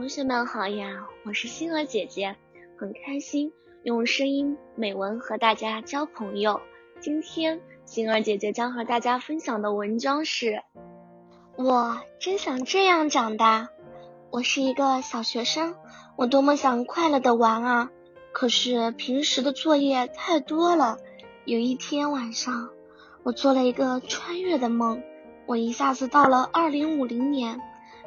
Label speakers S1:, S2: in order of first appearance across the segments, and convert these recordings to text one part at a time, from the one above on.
S1: 同学们好呀，我是星儿姐姐，很开心用声音美文和大家交朋友。今天星儿姐姐将和大家分享的文章是：
S2: 我真想这样长大。我是一个小学生，我多么想快乐的玩啊！可是平时的作业太多了。有一天晚上，我做了一个穿越的梦，我一下子到了二零五零年。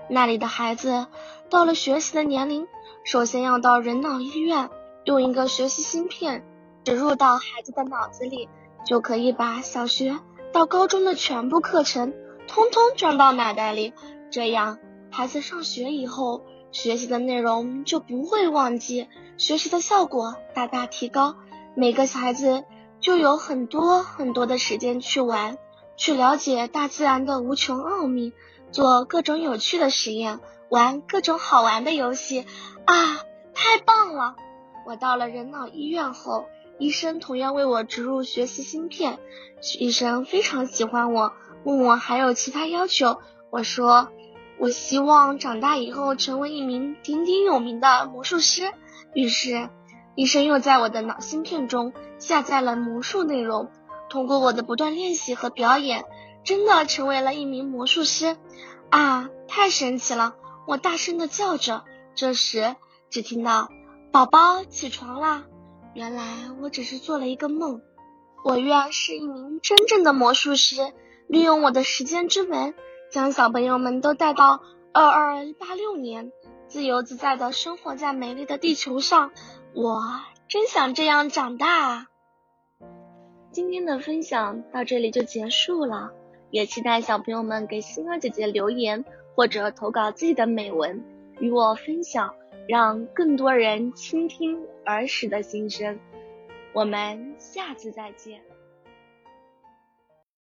S2: 那里的孩子到了学习的年龄，首先要到人脑医院，用一个学习芯片植入到孩子的脑子里，就可以把小学到高中的全部课程通通装到脑袋里。这样，孩子上学以后学习的内容就不会忘记，学习的效果大大提高。每个孩子就有很多很多的时间去玩，去了解大自然的无穷奥秘。做各种有趣的实验，玩各种好玩的游戏啊，太棒了！我到了人脑医院后，医生同样为我植入学习芯片。医生非常喜欢我，问我还有其他要求。我说，我希望长大以后成为一名鼎鼎有名的魔术师。于是，医生又在我的脑芯片中下载了魔术内容。通过我的不断练习和表演。真的成为了一名魔术师啊！太神奇了！我大声的叫着。这时，只听到“宝宝起床啦”。原来我只是做了一个梦。我愿是一名真正的魔术师，利用我的时间之门，将小朋友们都带到二二八六年，自由自在的生活在美丽的地球上。我真想这样长大。
S1: 今天的分享到这里就结束了。也期待小朋友们给星儿姐姐留言，或者投稿自己的美文与我分享，让更多人倾听儿时的心声。我们下次再见。